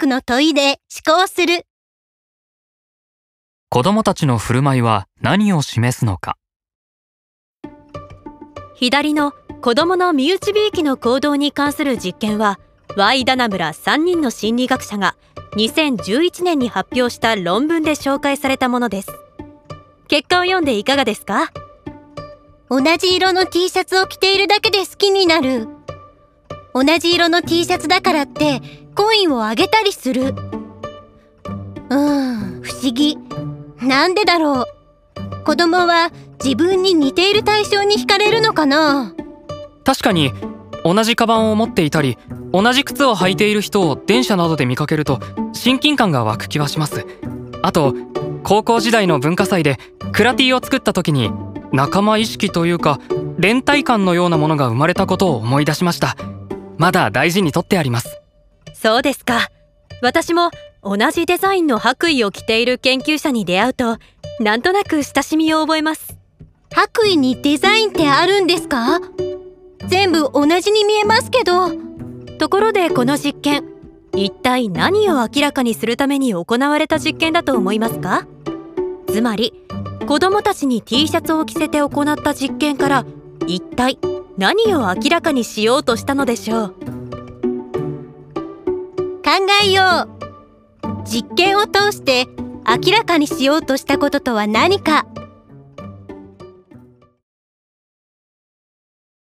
学の問いで思考する。子供たちの振る舞いは何を示すのか左の子供の身内びいきの行動に関する実験は Y ダナ村3人の心理学者が2011年に発表した論文で紹介されたものです結果を読んでいかがですか？同じ色の T シャツを着ているだけで好きになる。同じ色の T シャツだからってコインをあげたりする。うん、不思議。なんでだろう。子供は自分に似ている対象に惹かれるのかな？確かに同じカバンを持っていたり同じ靴を履いている人を電車などで見かけると親近感が湧く気はしますあと高校時代の文化祭でクラティを作った時に仲間意識というか連帯感のようなものが生まれたことを思い出しましたまだ大事にとってあります。そうですか。私も同じデザインの白衣を着ている研究者に出会うとなんとなく親しみを覚えます。白衣にデザインってあるんですか？全部同じに見えますけど。ところでこの実験一体何を明らかにするために行われた実験だと思いますか？つまり子供たちに T シャツを着せて行った実験から一体何を明らかにしようとしたのでしょう？考えよう。実験を通して明らかにしようとしたこととは何か？